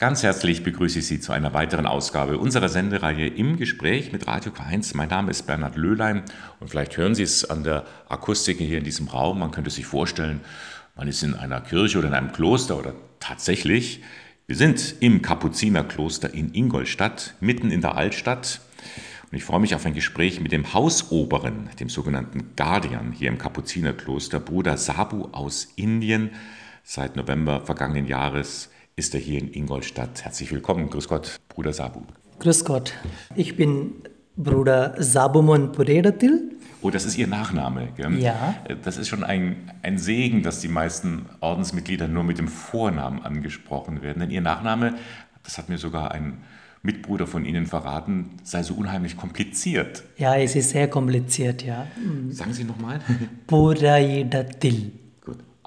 Ganz herzlich begrüße ich Sie zu einer weiteren Ausgabe unserer Sendereihe im Gespräch mit Radio K1. Mein Name ist Bernhard Löhlein und vielleicht hören Sie es an der Akustik hier in diesem Raum. Man könnte sich vorstellen, man ist in einer Kirche oder in einem Kloster oder tatsächlich, wir sind im Kapuzinerkloster in Ingolstadt, mitten in der Altstadt. Und ich freue mich auf ein Gespräch mit dem Hausoberen, dem sogenannten Guardian hier im Kapuzinerkloster, Bruder Sabu aus Indien. Seit November vergangenen Jahres ist er hier in Ingolstadt. Herzlich willkommen. Grüß Gott, Bruder Sabu. Grüß Gott. Ich bin Bruder Sabumon Puredatil. Oh, das ist Ihr Nachname, gell? Ja. Das ist schon ein, ein Segen, dass die meisten Ordensmitglieder nur mit dem Vornamen angesprochen werden. Denn Ihr Nachname, das hat mir sogar ein Mitbruder von Ihnen verraten, sei so unheimlich kompliziert. Ja, es ist sehr kompliziert, ja. Sagen Sie nochmal. Puredatil.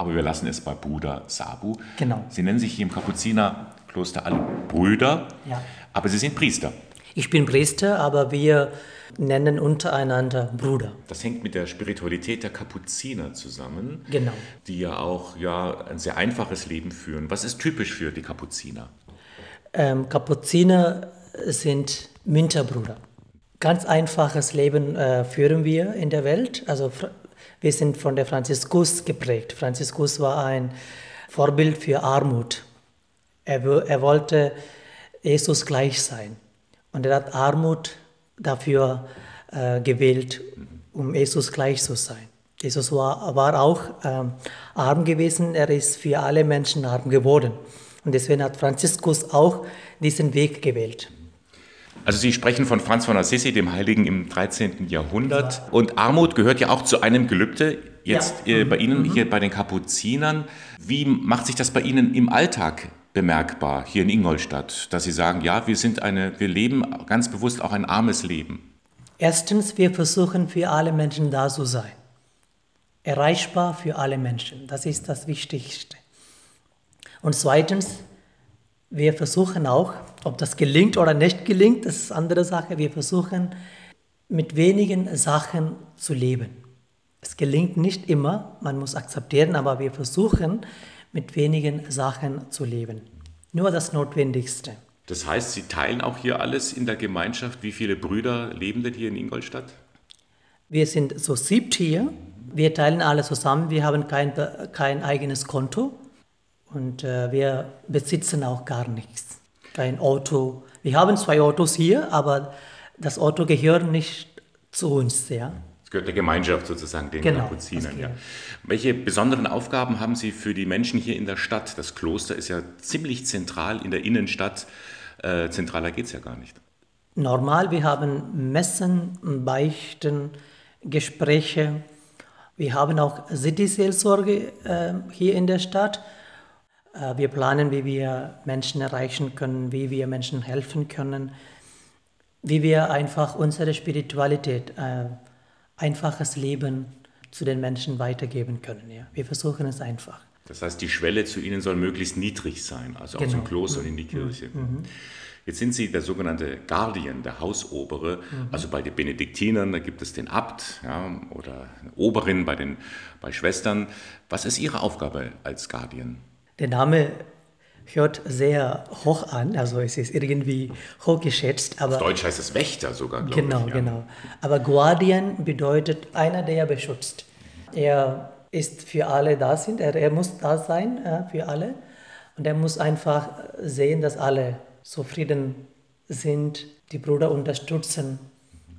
Aber wir lassen es bei Bruder Sabu. Genau. Sie nennen sich hier im Kapuzinerkloster alle Brüder, Ja. aber Sie sind Priester. Ich bin Priester, aber wir nennen untereinander Bruder. Das hängt mit der Spiritualität der Kapuziner zusammen, Genau. die ja auch ja, ein sehr einfaches Leben führen. Was ist typisch für die Kapuziner? Ähm, Kapuziner sind Münterbrüder. Ganz einfaches Leben äh, führen wir in der Welt. Also wir sind von der Franziskus geprägt. Franziskus war ein Vorbild für Armut. Er, er wollte Jesus gleich sein. Und er hat Armut dafür äh, gewählt, um Jesus gleich zu sein. Jesus war, war auch ähm, arm gewesen, er ist für alle Menschen arm geworden. Und deswegen hat Franziskus auch diesen Weg gewählt. Also Sie sprechen von Franz von Assisi, dem Heiligen im 13. Jahrhundert. Und Armut gehört ja auch zu einem Gelübde. Jetzt Ja. äh, bei Ihnen hier bei den Kapuzinern. Wie macht sich das bei Ihnen im Alltag bemerkbar hier in Ingolstadt, dass Sie sagen, ja, wir sind eine, wir leben ganz bewusst auch ein armes Leben. Erstens, wir versuchen für alle Menschen da zu sein. Erreichbar für alle Menschen. Das ist das Wichtigste. Und zweitens, wir versuchen auch, ob das gelingt oder nicht gelingt, das ist eine andere Sache, wir versuchen mit wenigen Sachen zu leben. Es gelingt nicht immer, man muss akzeptieren, aber wir versuchen mit wenigen Sachen zu leben. Nur das Notwendigste. Das heißt, Sie teilen auch hier alles in der Gemeinschaft. Wie viele Brüder leben denn hier in Ingolstadt? Wir sind so siebt hier. Wir teilen alle zusammen. Wir haben kein, kein eigenes Konto und äh, wir besitzen auch gar nichts. Kein Auto. Wir haben zwei Autos hier, aber das Auto gehört nicht zu uns. Ja? Es gehört der Gemeinschaft sozusagen, den Genau, Kapuzinern. Ja. Welche besonderen Aufgaben haben Sie für die Menschen hier in der Stadt? Das Kloster ist ja ziemlich zentral in der Innenstadt. Äh, zentraler geht es ja gar nicht. Normal, wir haben Messen, Beichten, Gespräche. Wir haben auch City-Seelsorge äh, hier in der Stadt. Äh, wir planen, wie wir Menschen erreichen können, wie wir Menschen helfen können, wie wir einfach unsere Spiritualität, äh, einfaches Leben zu den Menschen weitergeben können. Ja. Wir versuchen es einfach. Das heißt, die Schwelle zu Ihnen soll möglichst niedrig sein, also aus dem Genau. Kloster und in die Kirche. Jetzt sind Sie der sogenannte Guardian, der Hausobere. Also bei den Benediktinern, da gibt es den Abt ja, oder Oberin bei den bei Schwestern. Was ist Ihre Aufgabe als Guardian? Der Name hört sehr hoch an, also es ist irgendwie hochgeschätzt, aber Deutsch heißt es Wächter sogar, glaube genau, ich. ja. genau. Aber Guardian bedeutet einer, der beschützt. Er ist für alle da sind, er, er muss da sein äh, für alle und er muss einfach sehen, dass alle zufrieden sind, die Brüder unterstützen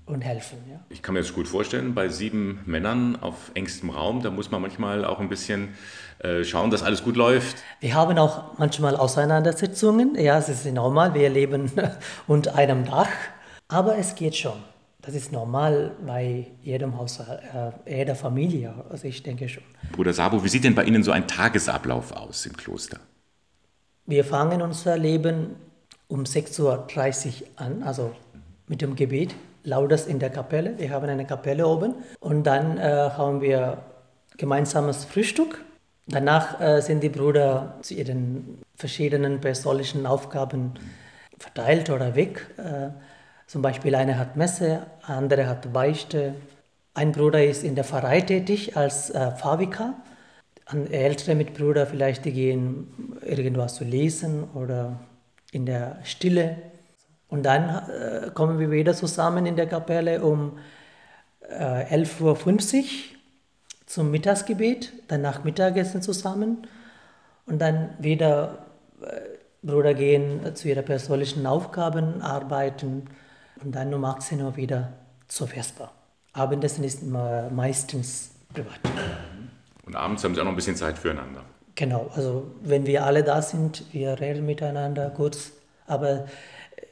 und helfen. Ja. Ich kann mir das gut vorstellen, bei sieben Männern auf engstem Raum, da muss man manchmal auch ein bisschen äh, schauen, dass alles gut läuft. Wir haben auch manchmal Auseinandersetzungen. Ja, es ist normal, wir leben unter einem Dach. Aber es geht schon. Das ist normal bei jedem Haushalt, äh, jeder Familie. Also ich denke schon. Bruder Sabo, wie sieht denn bei Ihnen so ein Tagesablauf aus im Kloster? Wir fangen unser Leben um 6.30 Uhr an, also mit dem Gebet, lautes in der Kapelle. Wir haben eine Kapelle oben. Und dann äh, haben wir gemeinsames Frühstück. Danach äh, sind die Brüder zu ihren verschiedenen persönlichen Aufgaben verteilt oder weg. Äh, zum Beispiel einer hat Messe, andere hat Beichte. Ein Bruder ist in der Pfarrei tätig als äh, Pfarrvikar. An- Ältere Mitbrüder vielleicht, die gehen irgendwas zu lesen oder in der Stille. Und dann äh, kommen wir wieder zusammen in der Kapelle um äh, 11.50 Uhr zum Mittagsgebet, dann nach Mittagessen zusammen und dann wieder äh, Brüder gehen zu ihrer persönlichen Aufgaben, arbeiten und dann um 18 Uhr wieder zur Vesper. Abendessen ist meistens privat. Und abends haben Sie auch noch ein bisschen Zeit füreinander. Genau, also wenn wir alle da sind, wir reden miteinander kurz, aber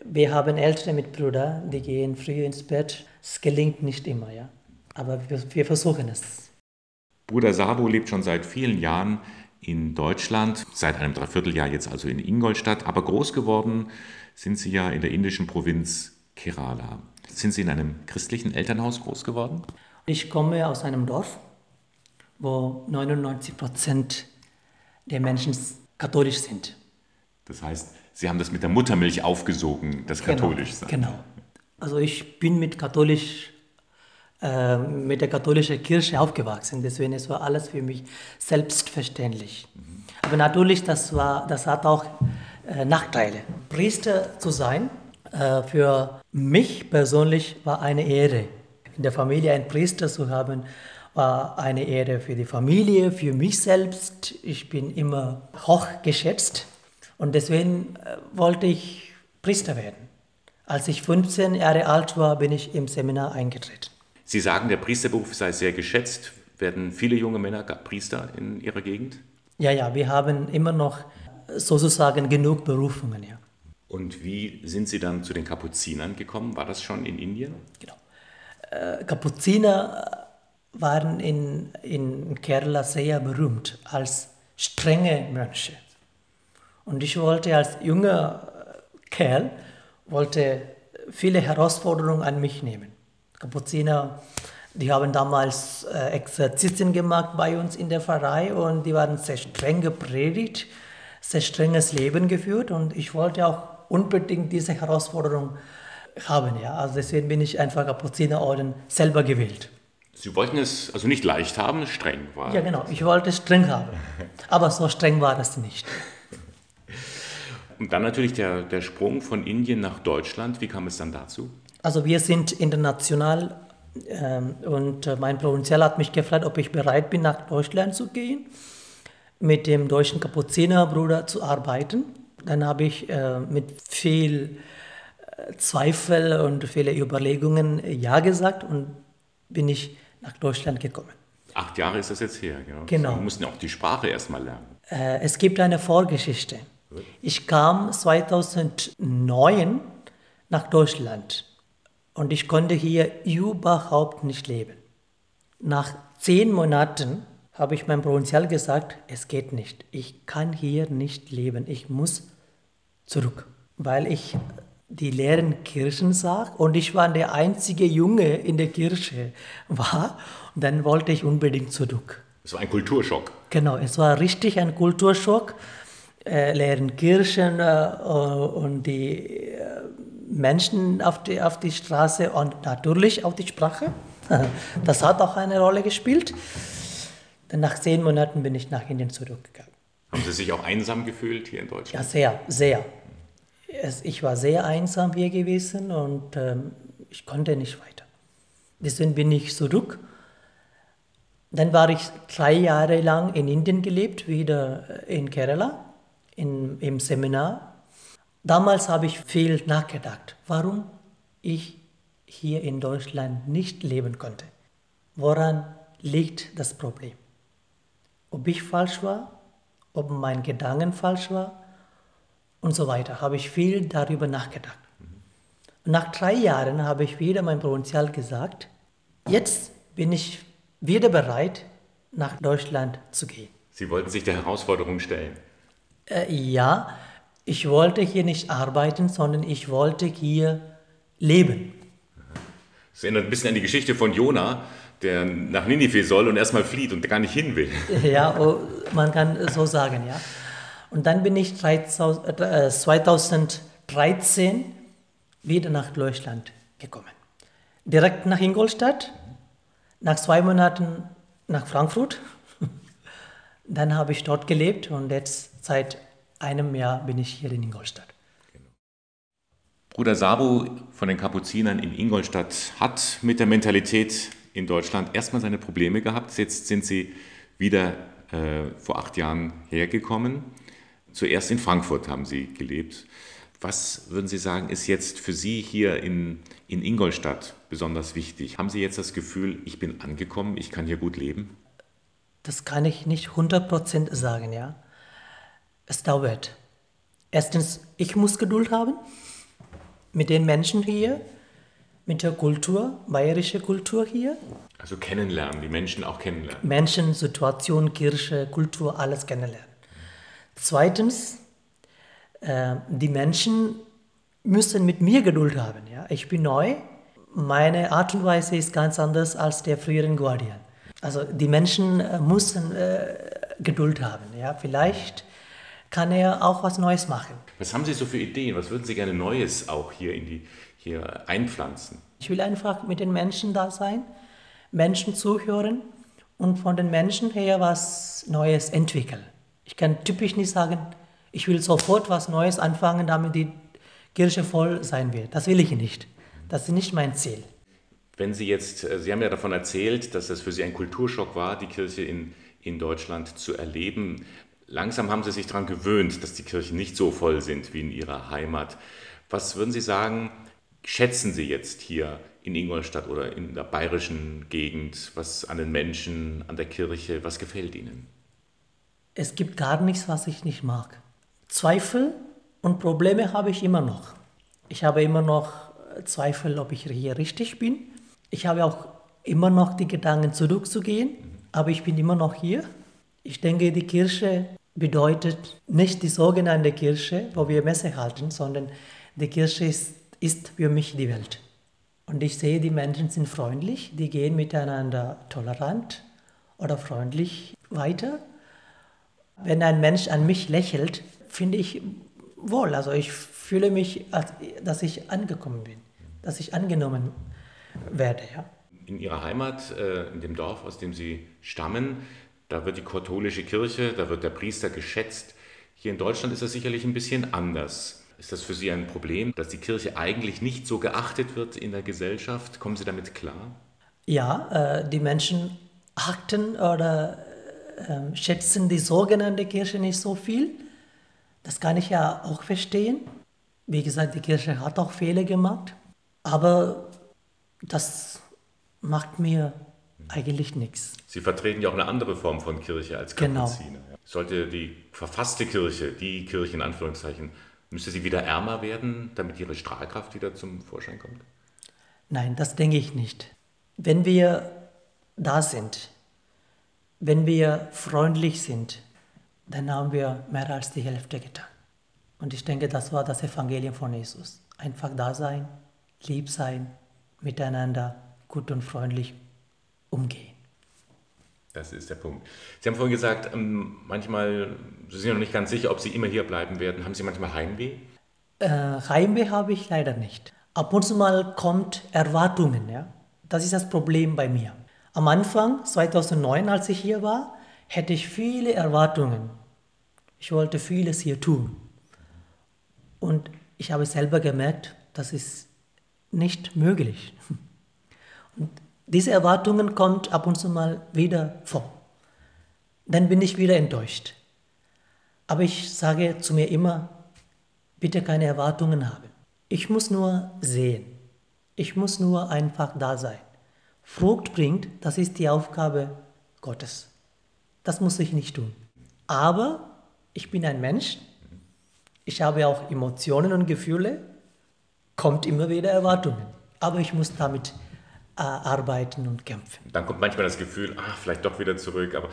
wir haben ältere Mitbrüder, die gehen früh ins Bett. Es gelingt nicht immer, ja. Aber wir, wir versuchen es. Bruder Sabo lebt schon seit vielen Jahren in Deutschland, seit einem Dreivierteljahr jetzt also in Ingolstadt, aber groß geworden sind Sie ja in der indischen Provinz Kerala. Sind Sie in einem christlichen Elternhaus groß geworden? Ich komme aus einem Dorf, wo 99 Prozent der Menschen katholisch sind. Das heißt, Sie haben das mit der Muttermilch aufgesogen, das genau, katholisch sein. Genau. Also ich bin mit katholisch äh, mit der katholischen Kirche aufgewachsen, deswegen es war alles für mich selbstverständlich. Mhm. Aber natürlich, das war, das hat auch äh, Nachteile. Priester zu sein äh, für mich persönlich war eine Ehre. In der Familie einen Priester zu haben, war eine Ehre für die Familie, für mich selbst. Ich bin immer hoch geschätzt und deswegen äh, wollte ich Priester werden. Als ich 15 Jahre alt war, bin ich im Seminar eingetreten. Sie sagen, der Priesterberuf sei sehr geschätzt. Werden viele junge Männer Priester in Ihrer Gegend? Ja, ja, wir haben immer noch sozusagen genug Berufungen, ja. Und wie sind Sie dann zu den Kapuzinern gekommen? War das schon in Indien? Genau. Äh, Kapuziner waren in, in Kerala sehr berühmt als strenge Mönche. Und ich wollte als junger Kerl wollte viele Herausforderungen an mich nehmen. Kapuziner, die haben damals äh, Exerzitien gemacht bei uns in der Pfarrei und die waren sehr streng gepredigt, sehr strenges Leben geführt und ich wollte auch unbedingt diese Herausforderung haben. Ja? Also deswegen bin ich einfach Kapuzinerorden selber gewählt. Sie wollten es also nicht leicht haben, streng war. Ja, genau. Ich wollte es streng haben. Aber so streng war das nicht. Und dann natürlich der, der Sprung von Indien nach Deutschland. Wie kam es dann dazu? Also wir sind international ähm, und äh, mein Provinzial hat mich gefragt, ob ich bereit bin, nach Deutschland zu gehen, mit dem deutschen Kapuzinerbruder zu arbeiten. Dann habe ich äh, mit viel äh, Zweifel und viele Überlegungen Ja gesagt und bin ich nach Deutschland gekommen. Acht Jahre ist das jetzt her, genau. genau. Sie mussten ja auch die Sprache erstmal lernen. Äh, es gibt eine Vorgeschichte. Ich kam 2009 nach Deutschland und ich konnte hier überhaupt nicht leben. Nach zehn Monaten habe ich meinem Provinzial gesagt, es geht nicht. Ich kann hier nicht leben. Ich muss zurück, weil ich die leeren Kirchen sah und ich war der einzige Junge in der Kirche war. Und dann wollte ich unbedingt zurück. Es war ein Kulturschock. Genau, es war richtig ein Kulturschock. Äh, leeren Kirchen äh, und die äh, Menschen auf die, auf die Straße und natürlich auch die Sprache. Das hat auch eine Rolle gespielt. Dann nach zehn Monaten bin ich nach Indien zurückgegangen. Haben Sie sich auch einsam gefühlt hier in Deutschland? Ja, sehr, sehr. Ich war sehr einsam hier gewesen und ähm, ich konnte nicht weiter. Deswegen bin ich zurück. Dann war ich drei Jahre lang in Indien gelebt, wieder in Kerala, in, im Seminar. Damals habe ich viel nachgedacht, warum ich hier in Deutschland nicht leben konnte. Woran liegt das Problem? Ob ich falsch war, ob mein Gedanken falsch war und so weiter, habe ich viel darüber nachgedacht. Nach drei Jahren habe ich wieder mein Provinzial gesagt, jetzt bin ich wieder bereit, nach Deutschland zu gehen. Sie wollten sich der Herausforderung stellen? Äh, ja, ich wollte hier nicht arbeiten, sondern ich wollte hier leben. Das erinnert ein bisschen an die Geschichte von Jona, der nach Ninive soll und erstmal flieht und gar nicht hin will. Ja, oh, man kann so sagen, ja. Und dann bin ich 2013 äh, wieder nach Deutschland gekommen. Direkt nach Ingolstadt, nach zwei Monaten nach Frankfurt. Dann habe ich dort gelebt und jetzt seit einem Jahr bin ich hier in Ingolstadt. Bruder Sabo von den Kapuzinern in Ingolstadt hat mit der Mentalität in Deutschland erstmal seine Probleme gehabt. Jetzt sind sie wieder äh, vor acht Jahren hergekommen. Zuerst in Frankfurt haben sie gelebt. Was würden Sie sagen, ist jetzt für Sie hier in, in Ingolstadt besonders wichtig? Haben Sie jetzt das Gefühl, ich bin angekommen, ich kann hier gut leben? Das kann ich nicht 100% sagen, ja. Es dauert. Erstens, ich muss Geduld haben mit den Menschen hier, mit der Kultur, bayerische Kultur hier. Also kennenlernen, die Menschen auch kennenlernen. Menschen, Situation, Kirche, Kultur, alles kennenlernen. Zweitens, äh, die Menschen müssen mit mir Geduld haben. Ja? Ich bin neu, meine Art und Weise ist ganz anders als der früheren Guardian. Also die Menschen äh, müssen äh, Geduld haben. Ja? Vielleicht kann er auch was Neues machen. Was haben Sie so für Ideen? Was würden Sie gerne Neues auch hier, in die, hier einpflanzen? Ich will einfach mit den Menschen da sein, Menschen zuhören und von den Menschen her was Neues entwickeln. Ich kann typisch nicht sagen, ich will sofort was Neues anfangen, damit die Kirche voll sein wird. Das will ich nicht. Das ist nicht mein Ziel. Wenn Sie jetzt, äh, Sie haben ja davon erzählt, dass es für Sie ein Kulturschock war, die Kirche in, in Deutschland zu erleben. Langsam haben Sie sich daran gewöhnt, dass die Kirchen nicht so voll sind wie in Ihrer Heimat. Was würden Sie sagen, schätzen Sie jetzt hier in Ingolstadt oder in der bayerischen Gegend? Was an den Menschen, an der Kirche, was gefällt Ihnen? Es gibt gar nichts, was ich nicht mag. Zweifel und Probleme habe ich immer noch. Ich habe immer noch Zweifel, ob ich hier richtig bin. Ich habe auch immer noch die Gedanken zurückzugehen, aber ich bin immer noch hier. Ich denke, die Kirche bedeutet nicht die sogenannte Kirche, wo wir Messe halten, sondern die Kirche ist, ist für mich die Welt. Und ich sehe, die Menschen sind freundlich, die gehen miteinander tolerant oder freundlich weiter. Wenn ein Mensch an mich lächelt, finde ich wohl. Also ich fühle mich, dass ich angekommen bin, dass ich angenommen werde. Ja. In Ihrer Heimat, äh, in dem Dorf, aus dem Sie stammen, da wird die katholische Kirche, da wird der Priester geschätzt. Hier in Deutschland ist das sicherlich ein bisschen anders. Ist das für Sie ein Problem, dass die Kirche eigentlich nicht so geachtet wird in der Gesellschaft? Kommen Sie damit klar? Ja, äh, die Menschen achten oder äh, schätzen die sogenannte Kirche nicht so viel. Das kann ich ja auch verstehen. Wie gesagt, die Kirche hat auch Fehler gemacht, aber das macht mir eigentlich nichts. Sie vertreten ja auch eine andere Form von Kirche als genau. Kapuziner. Genau. Sollte die verfasste Kirche, die Kirche in Anführungszeichen, müsste sie wieder ärmer werden, damit ihre Strahlkraft wieder zum Vorschein kommt? Nein, das denke ich nicht. Wenn wir da sind, wenn wir freundlich sind, dann haben wir mehr als die Hälfte getan. Und ich denke, das war das Evangelium von Jesus. Einfach da sein, lieb sein, miteinander gut und freundlich umgehen. Das ist der Punkt. Sie haben vorhin gesagt, ähm, manchmal, Sie sind noch nicht ganz sicher, ob Sie immer hier bleiben werden. Haben Sie manchmal Heimweh? Äh, Heimweh habe ich leider nicht. Ab und zu mal kommt Erwartungen. Ja? Das ist das Problem bei mir. Am Anfang, 2009, als ich hier war, hätte ich viele Erwartungen. Ich wollte vieles hier tun. Und ich habe selber gemerkt, das ist nicht möglich. Und diese Erwartungen kommen ab und zu mal wieder vor. Dann bin ich wieder enttäuscht. Aber ich sage zu mir immer, bitte keine Erwartungen haben. Ich muss nur sehen. Ich muss nur einfach da sein. Frucht bringt, das ist die Aufgabe Gottes. Das muss ich nicht tun. Aber ich bin ein Mensch, ich habe auch Emotionen und Gefühle, kommt immer wieder Erwartungen. Aber ich muss damit äh, arbeiten und kämpfen. Dann kommt manchmal das Gefühl, ach, vielleicht doch wieder zurück. Aber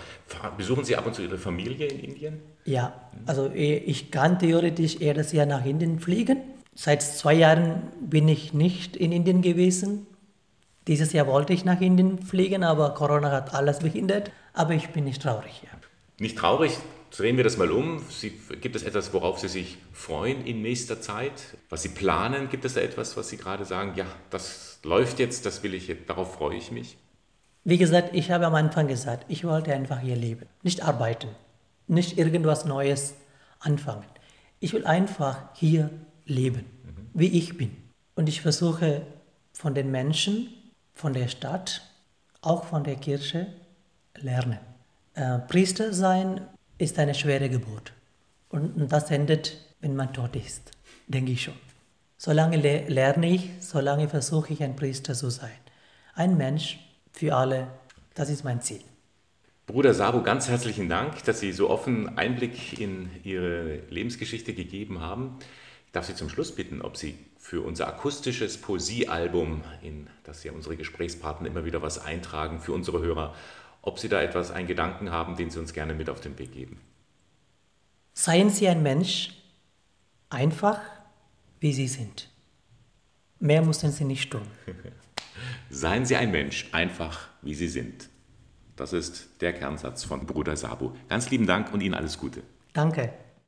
besuchen Sie ab und zu Ihre Familie in Indien? Ja, also eh, ich kann theoretisch jedes Jahr nach Indien fliegen. Seit zwei Jahren bin ich nicht in Indien gewesen. Dieses Jahr wollte ich nach Indien fliegen, aber Corona hat alles behindert. Aber ich bin nicht traurig. Ja. Nicht traurig, Drehen wir das mal um. Sie, gibt es etwas, worauf Sie sich freuen in nächster Zeit? Was Sie planen? Gibt es da etwas, was Sie gerade sagen, ja, das läuft jetzt, das will ich, darauf freue ich mich? Wie gesagt, ich habe am Anfang gesagt, ich wollte einfach hier leben, nicht arbeiten, nicht irgendwas Neues anfangen. Ich will einfach hier leben, wie ich bin. Und ich versuche von den Menschen, von der Stadt, auch von der Kirche lernen. Äh, Priester sein ist eine schwere Geburt. Und das endet, wenn man tot ist, denke ich schon. Solange le lerne ich, solange versuche ich ein Priester zu sein. Ein Mensch für alle, das ist mein Ziel. Bruder Sabu, ganz herzlichen Dank, dass Sie so offen Einblick in Ihre Lebensgeschichte gegeben haben. Ich darf Sie zum Schluss bitten, ob Sie für unser akustisches Poesiealbum, in das ja unsere Gesprächspartner immer wieder was eintragen, für unsere Hörer, ob Sie da etwas, einen Gedanken haben, den Sie uns gerne mit auf den Weg geben. Seien Sie ein Mensch, einfach wie Sie sind. Mehr müssen Sie nicht tun. Seien Sie ein Mensch, einfach wie Sie sind. Das ist der Kernsatz von Bruder Sabu. Ganz lieben Dank und Ihnen alles Gute. Danke.